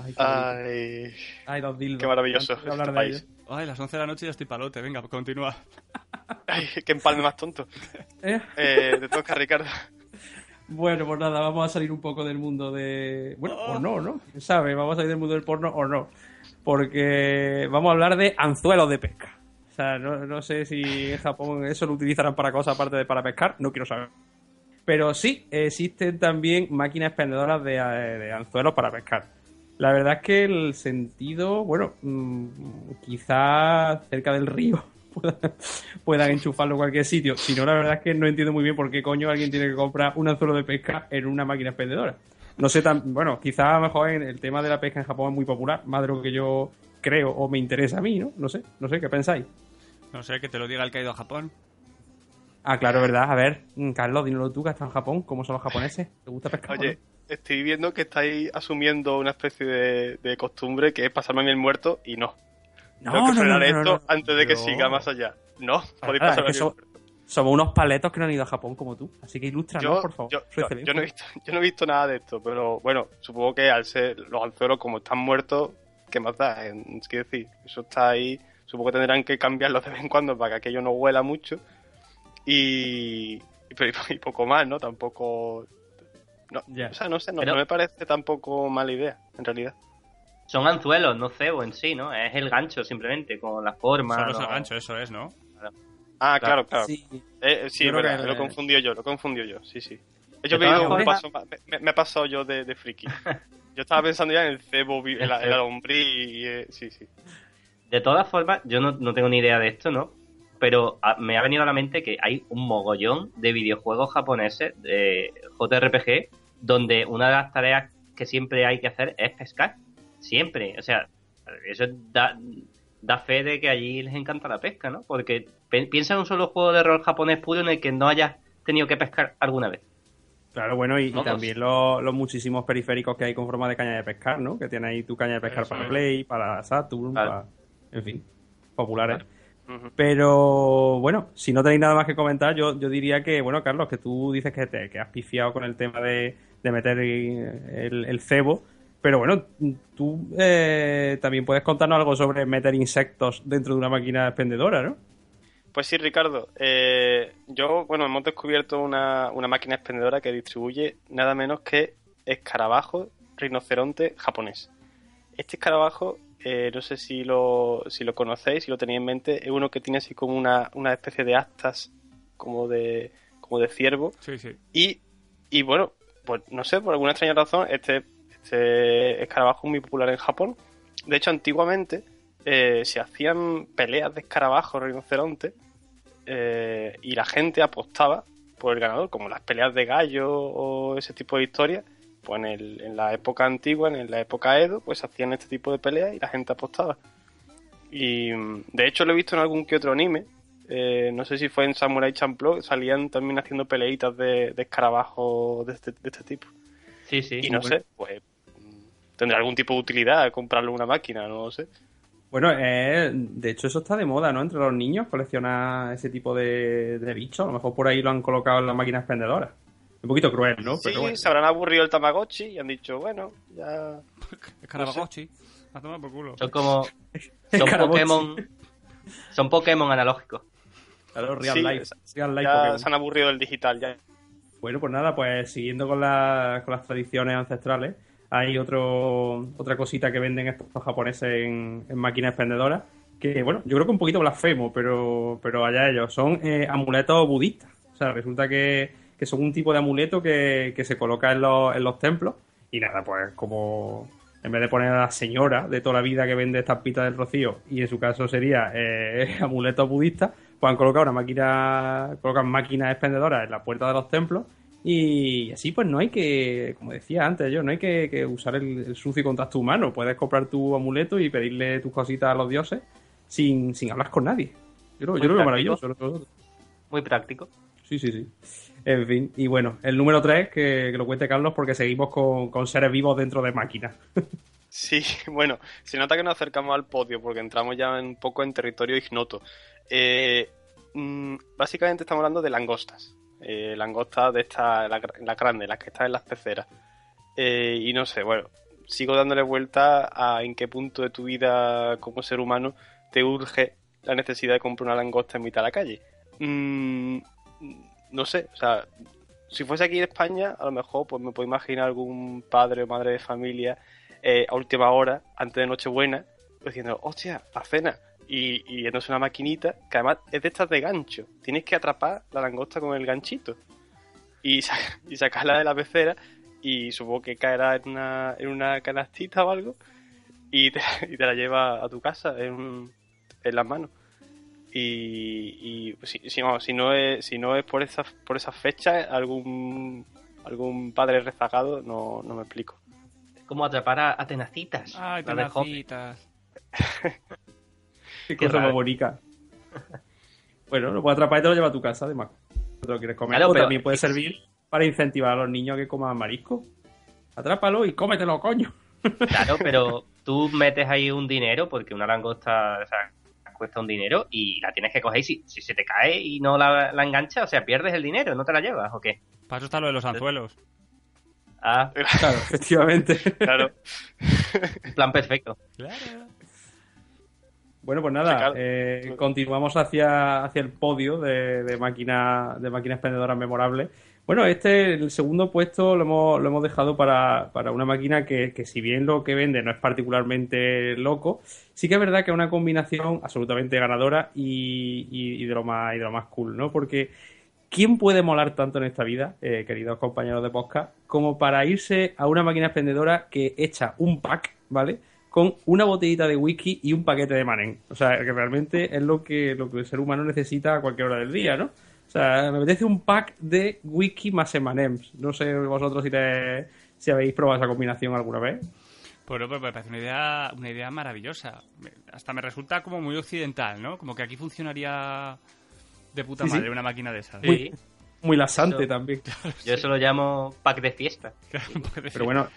Ay, qué. Ay, Ay, los dildos. qué maravilloso Antes de hablar este de país. Ay, las 11 de la noche ya estoy palote. Venga, continúa. <laughs> Ay, qué empalme más tonto. Eh, Eh, te toca, Ricardo. Bueno, pues nada, vamos a salir un poco del mundo de... Bueno, Oh. o no, ¿no? ¿Quién sabe? Vamos a salir del mundo del porno o no. Porque vamos a hablar de anzuelos de pesca. O sea, no, no sé si en Japón eso lo utilizarán para cosas aparte de para pescar, no quiero saber. Pero sí, existen también máquinas expendedoras de, eh, de anzuelos para pescar. La verdad es que el sentido, bueno, mm, quizá cerca del río <laughs> puedan, enchufarlo en cualquier sitio. Si no, la verdad es que no entiendo muy bien por qué coño alguien tiene que comprar un anzuelo de pesca en una máquina expendedora. No sé tan, bueno, quizá a lo mejor el tema de la pesca en Japón es muy popular, más de lo que yo creo o me interesa a mí, ¿no? No sé, no sé, ¿qué pensáis? No sé, que te lo diga el que ha ido a Japón. Ah, claro, verdad. A ver, mm, Carlos, dínoslo tú, que has estado en Japón. ¿Cómo son los japoneses? ¿Te gusta pescar? Oye, no? estoy viendo que estáis asumiendo una especie de, de costumbre que es pasarme a mí el muerto y no. No, Tengo que no, no, frenar no, esto no, no. antes de que siga más allá. No, podéis nada, pasarme a mí el so- muerto. Somos unos paletos que no han ido a Japón como tú. Así que ilustranos, Yo, por favor. yo, yo- feliz. yo no he visto, yo no he visto nada de esto, pero bueno, supongo que al ser los anzuelos como están muertos, ¿qué más da? Es decir, eso está ahí, supongo que tendrán que cambiarlo de vez en cuando para que aquello no huela mucho. Y, y, pero- y poco más, ¿no? Tampoco... No, Ya. O sea, no sé, no, Pero- no me parece tampoco mala idea, en realidad. Son anzuelos, no cebo en sí, ¿no? Es el gancho simplemente, con la forma. Solo es el gancho, eso es, ¿no? Ah, Claro. claro, claro. Sí. Eh, eh, sí, Yo verdad, que- lo confundió yo, lo confundió yo, sí, sí. Yo De he paso me, me he pasado yo de, de friki. <laughs> Yo estaba pensando ya en el cebo, vi- en la, en la <laughs> lombriz y... eh, sí, sí. De todas formas, yo no, no tengo ni idea de esto, ¿no? Pero a- me ha venido a la mente que hay un mogollón de videojuegos japoneses de JRPG donde una de las tareas que siempre hay que hacer es pescar. Siempre. O sea, eso da, da fe de que allí les encanta la pesca, ¿no? Porque piensa en un solo juego de rol japonés puro en el que no hayas tenido que pescar alguna vez. Claro, bueno, y, también los, los muchísimos periféricos que hay con forma de caña de pescar, ¿no? Que tiene ahí tu caña de pescar Eso para es. Play, para Saturn, Claro. para... En fin, populares. Pero bueno, si no tenéis nada más que comentar, yo, yo diría que, bueno, Carlos, que tú dices que, te, que has pifiado con el tema de, de meter el, el cebo. Pero bueno, tú eh, también puedes contarnos algo sobre meter insectos dentro de una máquina expendedora, ¿no? Pues sí, Ricardo. Eh, yo, bueno, hemos descubierto una, una máquina expendedora que distribuye nada menos que escarabajo rinoceronte japonés. Este escarabajo, eh, no sé si lo, si lo conocéis, si lo tenéis en mente, es uno que tiene así como una, una especie de astas como de, como de ciervo. Sí, sí. Y, y bueno, pues no sé, por alguna extraña razón, este, este escarabajo es muy popular en Japón. De hecho, antiguamente eh, se hacían peleas de escarabajos rinocerontes eh, y la gente apostaba por el ganador, como las peleas de gallo o ese tipo de historias. Pues en, el- en la época antigua, en la época Edo, pues hacían este tipo de peleas y la gente apostaba. Y mm, de hecho lo he visto en algún que otro anime. Eh, no sé si fue en Samurai Champloo, salían también haciendo peleitas de, de escarabajos de este, de este tipo. Sí, sí. Y no sé, pues mm, tendrá algún tipo de utilidad comprarle una máquina, no lo sé. Bueno, eh, de hecho eso está de moda, ¿no? Entre los niños coleccionar ese tipo de, de bichos. A lo mejor por ahí lo han colocado en las máquinas expendedoras. Un poquito cruel, ¿no? sí, Pero bueno. se habrán aburrido el Tamagotchi y han dicho, bueno, ya... <laughs> Escarabajochi. A tomar por culo. Son como. <laughs> Son. Pokémon. Son Pokémon analógicos. Claro, Real Sí, Life. Real Life ya Pokémon. se han aburrido del digital, ya. Bueno, pues nada, pues siguiendo con, la- con las tradiciones ancestrales, hay otro, otra cosita que venden estos japoneses en, en máquinas expendedoras, que bueno, yo creo que un poquito blasfemo, pero, pero allá ellos, son eh, amuletos budistas. O sea, resulta que, que son un tipo de amuleto que, que se coloca en los, en los templos y nada, pues como en vez de poner a la señora de toda la vida que vende estampitas del rocío, y en su caso sería eh, <laughs> amuletos budistas, pues han colocado una máquina, colocan máquinas expendedoras en la puerta de los templos y así pues no hay que, como decía antes yo, no hay que, que usar el, el sucio contacto humano. Puedes comprar tu amuleto y pedirle tus cositas a los dioses sin, sin hablar con nadie. Yo, yo lo veo maravilloso. Muy práctico. Sí, sí, sí. En fin, y bueno, el número 3, que, lo cuente Carlos, porque seguimos con, con seres vivos dentro de máquinas. <laughs> Sí, <laughs> bueno, se nota que nos acercamos al podio porque entramos ya un poco en territorio ignoto. Eh, mm, básicamente estamos hablando de langostas. Eh, langostas de estas, las la grandes, las que están en las peceras. Eh, y no sé, bueno, sigo dándole vuelta a en qué punto de tu vida como ser humano te urge la necesidad de comprar una langosta en mitad de la calle. Mm, no sé, o sea, si fuese aquí en España, a lo mejor pues me puedo imaginar algún padre o madre de familia eh, a última hora, antes de Nochebuena, diciendo, hostia, la cena. Y, y yéndose una maquinita, que además es de estas de gancho. Tienes que atrapar la langosta con el ganchito. Y, <laughs> y sacarla de la pecera y supongo que caerá en una, en una canastita o algo y te, <laughs> la lleva a tu casa en, en las manos. Y, y si, si, vamos, si no es, si no es por esas, por esas fechas, algún, algún padre rezagado, no, no me explico. Es como atrapar a, a tenacitas. Ay, tenacitas. <laughs> Qué cosa más bonita. <laughs> Bueno, lo puedes atrapar y te lo lleva a tu casa, además. No te lo quieres comer. Claro, pero- también puede servir para incentivar a los niños a que coman marisco. Atrápalo y cómetelo, coño. Claro, <laughs> pero tú metes ahí un dinero, porque una langosta o sea, cuesta un dinero, y la tienes que coger y si, si se te cae y no la, la enganchas, o sea, pierdes el dinero, ¿no te la llevas o qué? Para eso está lo de los anzuelos. Ah, Claro, <laughs> efectivamente. Claro. plan perfecto. Claro. Bueno, pues nada, eh, continuamos hacia, hacia el podio de, de máquinas de máquinas expendedoras memorables. Bueno, este, el segundo puesto lo hemos, lo hemos dejado para, para una máquina que, que si bien lo que vende no es particularmente loco, sí que es verdad que es una combinación absolutamente ganadora y, y- y de lo más, y de lo más cool, ¿no? Porque ¿quién puede molar tanto en esta vida, eh, queridos compañeros de podcast, como para irse a una máquina expendedora que echa un pack, ¿vale? Con una botellita de whisky y un paquete de manen. O sea, que realmente es lo que, lo que el ser humano necesita a cualquier hora del día, ¿no? O sea, me apetece un pack de whisky más M&M's. No sé vosotros si, te- si habéis probado esa combinación alguna vez. Bueno, pues me parece una idea, una idea maravillosa. Hasta me resulta como muy occidental, ¿no? Como que aquí funcionaría de puta Sí, sí. madre una máquina de esas. Sí, Muy lasante Eso. también. <laughs> yo eso lo llamo pack de fiesta. <laughs> Pero bueno,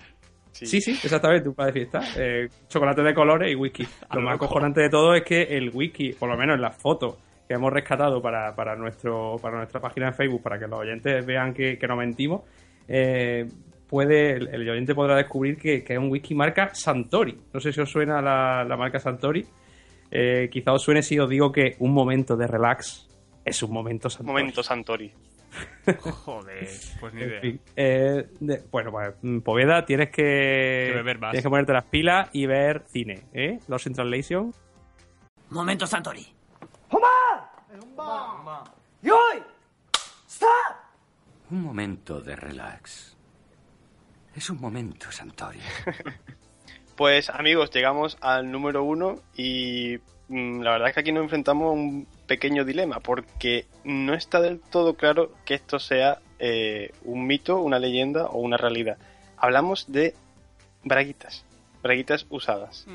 Sí. Sí, sí, exactamente, un par de fiesta. Eh, chocolate de colores y whisky. <laughs> Lo más acojonante de todo es que el whisky, por lo menos en las fotos que hemos rescatado para, para, nuestro, para nuestra página de Facebook, para que los oyentes vean que, que no mentimos, eh, puede, el, el oyente podrá descubrir que, que es un whisky marca Santori. No sé si os suena la, la marca Santori. Eh, quizá os suene si os digo que un momento de relax es un momento Santori. Momento Santori. <laughs> Joder, pues ni En idea. fin, eh, de- bueno, pues, mm, Poveda, tienes que, Que beber más. tienes que ponerte las pilas y ver cine, ¿eh? Los in Translation. Momento Santori. Un momento de relax. Es un momento, Santori. <laughs> Pues amigos, llegamos al número uno y mm, la verdad es que aquí nos enfrentamos a un pequeño dilema porque no está del todo claro que esto sea eh, un mito, una leyenda o una realidad. Hablamos de braguitas, braguitas usadas.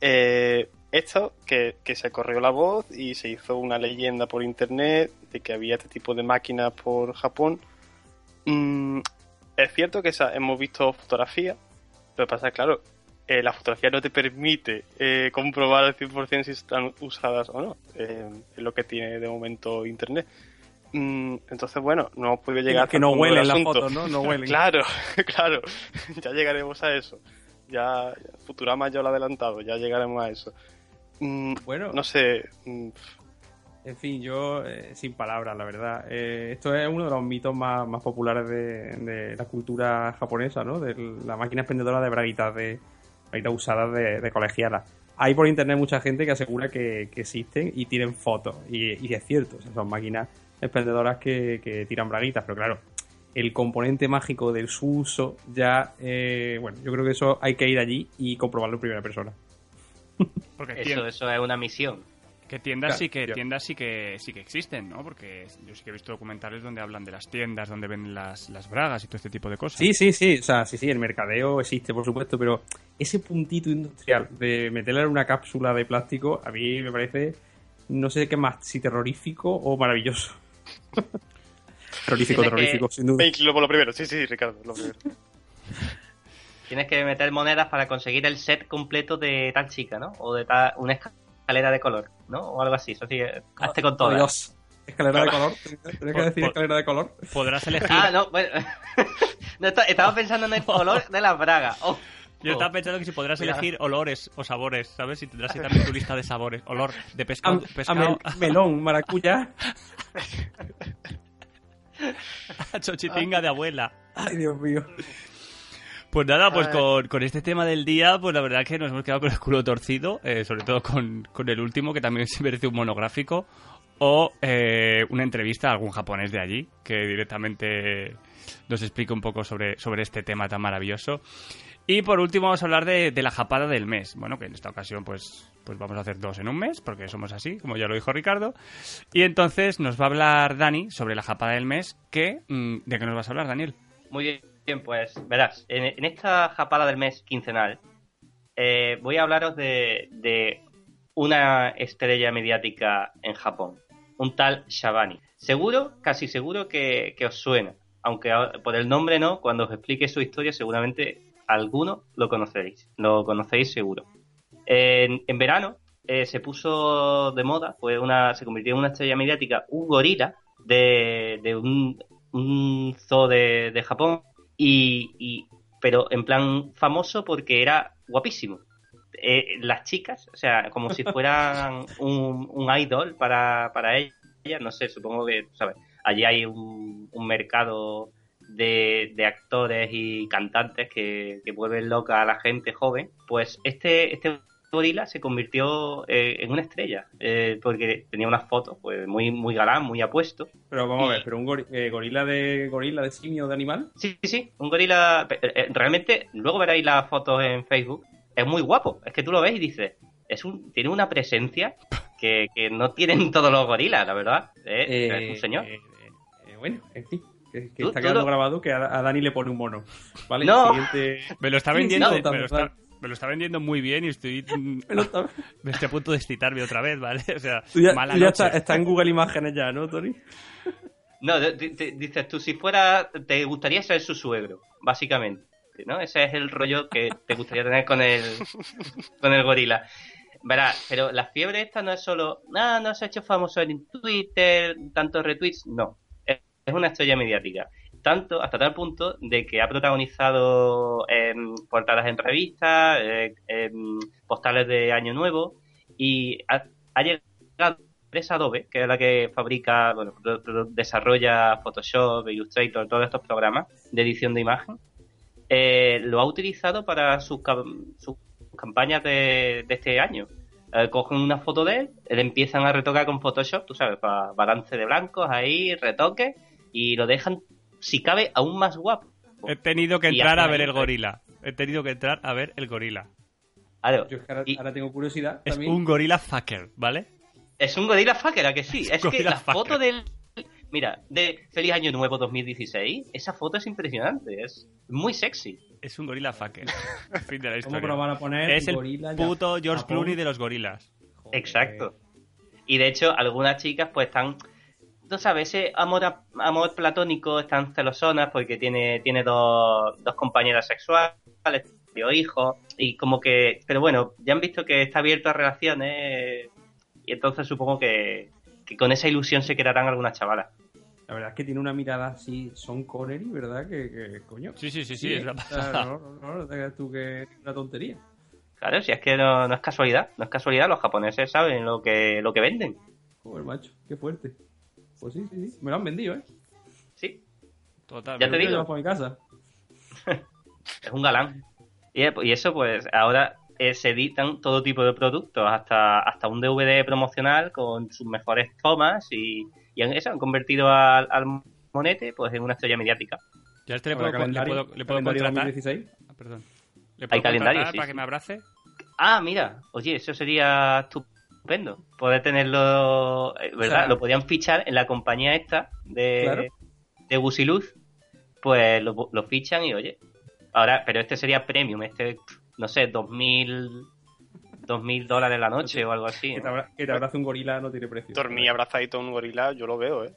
Eh, esto que, que se corrió la voz y se hizo una leyenda por internet de que había este tipo de máquinas por Japón. Mm, es cierto que esa- hemos visto fotografías, lo que pasa es claro, eh, la fotografía no te permite eh, comprobar al 100% si están usadas o no. Eh, es lo que tiene de momento internet. Mm, entonces, bueno, no hemos podido llegar que hasta no huelen las fotos, ¿no? No huelen. <laughs> Claro, <laughs> claro. ya llegaremos a eso. Ya Futurama ya lo ha adelantado, ya llegaremos a eso. Mm, Bueno. no sé. mm, En fin, yo eh, sin palabras, la verdad. Eh, esto es uno de los mitos más, más populares de, de la cultura japonesa, ¿no? De la máquina expendedora de braguitas, de braguitas usadas de, de colegialas. Hay por internet mucha gente que asegura que, que existen y tienen fotos. Y, y es cierto, o sea, son máquinas expendedoras que, que tiran braguitas, pero claro, el componente mágico del su uso ya, eh, bueno, yo creo que eso hay que ir allí y comprobarlo en primera persona. Porque Eso, tiendas, eso es una misión. que tiendas Claro, sí que yo- tiendas sí que sí que existen, ¿no? Porque yo sí que he visto documentales donde hablan de las tiendas, donde venden las, las bragas y todo este tipo de cosas. Sí, sí, sí, o sea, sí, sí, el mercadeo existe, por supuesto, pero ese puntito industrial de meterla en una cápsula de plástico, a mí me parece, no sé qué más, si terrorífico o maravilloso. <laughs> terrorífico, que- terrorífico, sin duda. inclino por lo primero. Sí, sí, Ricardo, lo primero. Tienes que meter monedas para conseguir el set completo de tal chica, ¿no? O de tal, una escalera de color, ¿no? O algo así. Eso sí, eh, hazte con Oh, todas. Dios. Escalera de color, tienes que decir por- escalera de color. Podrás elegir. Ah, no, bueno. <laughs> No, esta- estaba pensando en el <laughs> color de las bragas. Oh, Yo oh. estaba pensando que si podrás elegir olores o sabores, ¿sabes? Si tendrás ahí también tu lista de sabores. Olor de pescado. Am- pescado amel- melón, maracuyá. <laughs> chochitinga de abuela. Ay, Dios mío. Pues nada, pues con, con este tema del día, pues la verdad que nos hemos quedado con el culo torcido, eh, sobre todo con, con el último, que también <laughs> se merece un monográfico, o eh, una entrevista a algún japonés de allí, que directamente nos explique un poco sobre, sobre este tema tan maravilloso. Y por último vamos a hablar de, de la japada del mes. Bueno, que en esta ocasión pues, pues vamos a hacer dos en un mes, porque somos así, como ya lo dijo Ricardo. Y entonces nos va a hablar Dani sobre la japada del mes, que... mm, ¿De qué nos vas a hablar, Daniel? Muy bien, bien, pues verás, en, esta japada del mes quincenal eh, voy a hablaros de, de una estrella mediática en Japón, un tal Shabani. Seguro, casi seguro que, os suena, aunque por el nombre no, cuando os explique su historia seguramente alguno lo conoceréis, lo conocéis seguro. En, verano eh, se puso de moda, fue una, se convirtió en una estrella mediática, un gorila de, un, zoo de Japón, y, y- pero en plan famoso porque era guapísimo. Eh, las chicas, o sea, como si fueran <laughs> un, un idol para, para ellas, no sé, supongo que, ¿sabes? Allí hay un, un mercado de, de actores y cantantes que, que vuelven loca a la gente joven, pues este, este gorila se convirtió eh, en una estrella, eh, porque tenía unas fotos pues muy, muy galán, muy apuesto, Pero vamos a ver, pero un gori- eh, gorila de gorila de simio de animal. Sí, sí, sí, un gorila. eh, eh, Realmente, luego veréis las fotos en Facebook. Es muy guapo. Es que tú lo ves y dices, es un, tiene una presencia que, que no tienen <laughs> todos los gorilas, la verdad. Eh, Eh, es un señor. eh, eh, bueno, en fin. Que, está quedando lo- grabado que a, a Dani le pone un mono. ¿Vale? No. Siguiente. Me lo está vendiendo, no, me, lo también, está, vale. Me lo está vendiendo muy bien y estoy, <laughs> Me lo está- <laughs> me estoy a punto de excitarme otra vez, ¿vale? <laughs> O sea, Tú ya, mala ya noche. está, está en Google Imágenes ya, ¿no, Tony? No, di- di- dices tú, si fuera, te gustaría ser su suegro, básicamente. ¿no? Ese es el rollo que te gustaría tener con el, con el gorila. Verás, pero la fiebre esta no es solo, ah, no se ha hecho famoso en Twitter, tantos retweets, no. Es es una estrella mediática. Tanto, hasta tal punto de que ha protagonizado em, portadas en revistas, eh, em, postales de Año Nuevo y ha, llegado a la empresa Adobe, que es la que fabrica, bueno, desarrolla Photoshop, Illustrator, todos estos programas de edición de imagen. eh, lo ha utilizado para sus, cam- sus campañas de, este año. Eh, cogen una foto de él, le empiezan a retocar con Photoshop, tú sabes, balance de blancos ahí, retoque, y lo dejan, si cabe, aún más guapo. He tenido que entrar a ver el gorila. He tenido que entrar a ver el gorila. Claro, Yo es que ahora, y ahora tengo curiosidad Es también. un gorila fucker, ¿vale? es un gorila fucker, ¿a que sí? Es que la fucker. foto del... Mira, de Feliz Año Nuevo 2016, esa foto es impresionante, es muy sexy. Es un gorila fucker. <laughs> fin de la ¿Cómo historia. lo van a poner? Es el gorila, puto ya- George? Clooney de los gorilas. Joder. Exacto. Y de hecho, algunas chicas pues están, tú sabes, ese amor, a- amor platónico, están celosonas porque tiene, tiene dos, dos compañeras sexuales, dio hijos, y como que, pero bueno, ya han visto que está abierto a relaciones, y entonces supongo que, que con esa ilusión se quedarán algunas chavalas. La verdad es que tiene una mirada así, Son Connery, ¿verdad? Que, que, coño. Sí, sí, sí, sí, es la o pasada. No, no, no, no te creas tú que es una tontería. Claro, si es que no, no es casualidad, no es casualidad, los japoneses saben lo que, lo que venden. Joder, macho, qué fuerte. Pues sí, sí, sí. Me lo han vendido, ¿eh? Sí, Total. Ya te digo. para mi casa. <laughs> es un galán. Y, y eso, pues, ahora eh, se editan todo tipo de productos, hasta, hasta un DVD promocional con sus mejores tomas y, y en eso han convertido al, al monete pues en una estrella mediática. Ya este le puedo, le calendario- puedo, le puedo calendario contratar. 2016. Ah, perdón. ¿Le puedo calendario, contratar sí, para sí. que me abrace? Ah, mira, oye, eso sería estupendo. Poder tenerlo, eh, ¿verdad? Lo podían fichar en la compañía esta de, Claro. de Gusiluz, pues lo, lo fichan y oye. Ahora, pero este sería premium, este, no sé, dos mil, dos mil dólares la noche o algo así. Que te, abra- que te abrace un gorila no tiene precio. Dormir abrazadito a un gorila, yo lo veo, ¿eh?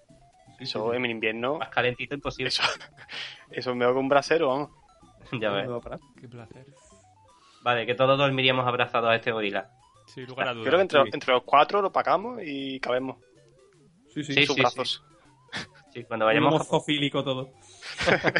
Sí, Eso sí, en invierno, Más calentito imposible. eso, <laughs> eso me hago con un brasero, vamos. ya ves. Qué placer. Vale, que todos dormiríamos abrazados a este gorila. Sin lugar a Yo creo que dudas. entre, sí. entre los cuatro lo pagamos y cabemos. Sí, sí. Sí, sus sí, brazos. Sí, cuando vayamos homofofílico todo. <laughs>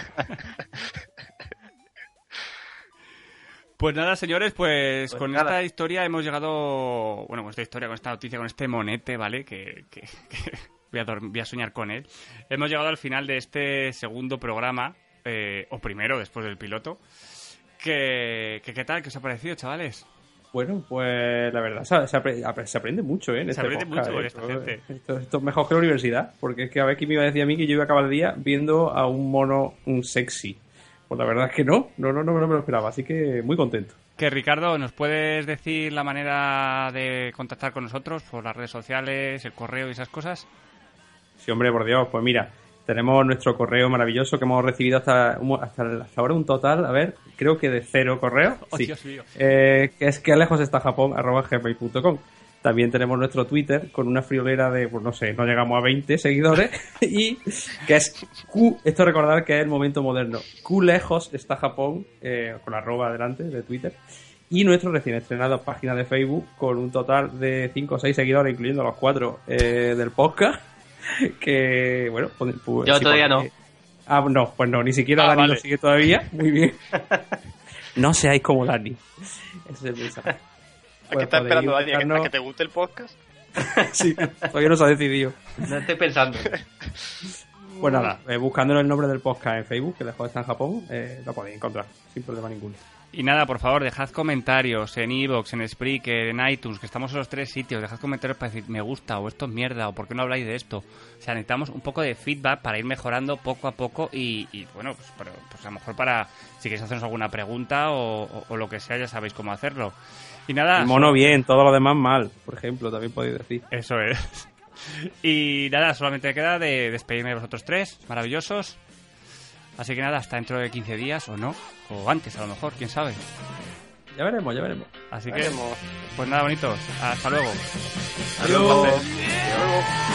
Pues nada, señores, pues, Pues con nada. esta historia hemos llegado. Bueno, con esta historia, con esta noticia, con este monete, ¿vale? Que, que- que <laughs> voy, a dorm- voy a soñar con él. Hemos llegado al final de este segundo programa, eh, o primero, después del piloto. Que, que, ¿Qué tal? ¿Qué os ha parecido, chavales? Bueno, pues la verdad, se, se se aprende mucho, ¿eh? En Se este aprende podcast, mucho con ¿eh? esta Esto- gente. Esto, esto es mejor que la universidad, porque es que a ver quién me iba a decir a mí que yo iba a acabar el día viendo a un mono, un sexy. Pues la verdad es que no, no, no, no, no me lo esperaba, así que muy contento. Que Ricardo, ¿nos puedes decir la manera de contactar con nosotros por las redes sociales, el correo y esas cosas? Sí, hombre, por Dios, pues mira, tenemos nuestro correo maravilloso que hemos recibido hasta, hasta, hasta ahora un total, a ver, creo que de cero correos. Oh, sí. Dios mío. Eh, que es que lejos está Japón, arroba gmail.com. También tenemos nuestro Twitter con una friolera de, pues no sé, no llegamos a 20 seguidores. <laughs> y que es Q, esto recordar que es el momento moderno. Q lejos está Japón, eh, con arroba adelante de Twitter. Y nuestro recién estrenado página de Facebook con un total de 5 o 6 seguidores, incluyendo los 4 del podcast. Que, bueno, pues, pues, Yo sí, todavía porque- no. Ah, no, pues no, ni siquiera Ah, Dani vale. lo sigue todavía. <laughs> Muy bien. no seáis como Dani. Ese es el mensaje. ¿A qué estás esperando, Dani? ¿A que, a buscarnos- que te guste el podcast? <laughs> sí, todavía no se ha decidido. No estoy pensando. <laughs> Pues nada, eh, el nombre del podcast en Facebook, que dejó está en Japón, eh, lo podéis encontrar, sin problema ninguno. Y nada, por favor, dejad comentarios en Evox, en Spreaker, en iTunes, que estamos en los tres sitios. Dejad comentarios para decir me gusta o esto es mierda o por qué no habláis de esto. O sea, necesitamos un poco de feedback para ir mejorando poco a poco y, y, bueno, pues, pero, pues a lo mejor para si queréis hacernos alguna pregunta o, o- o lo que sea, ya sabéis cómo hacerlo. Y nada, El mono bien, todo lo demás mal, por ejemplo, también podéis decir. eso es. <laughs> Y nada, solamente queda de despedirme de vosotros tres, maravillosos. Así que nada, hasta dentro de 15 días o no, o antes a lo mejor, quién sabe. Ya veremos, ya veremos. Así que, Veremos. pues nada, bonitos, hasta luego. Adiós. Hasta luego.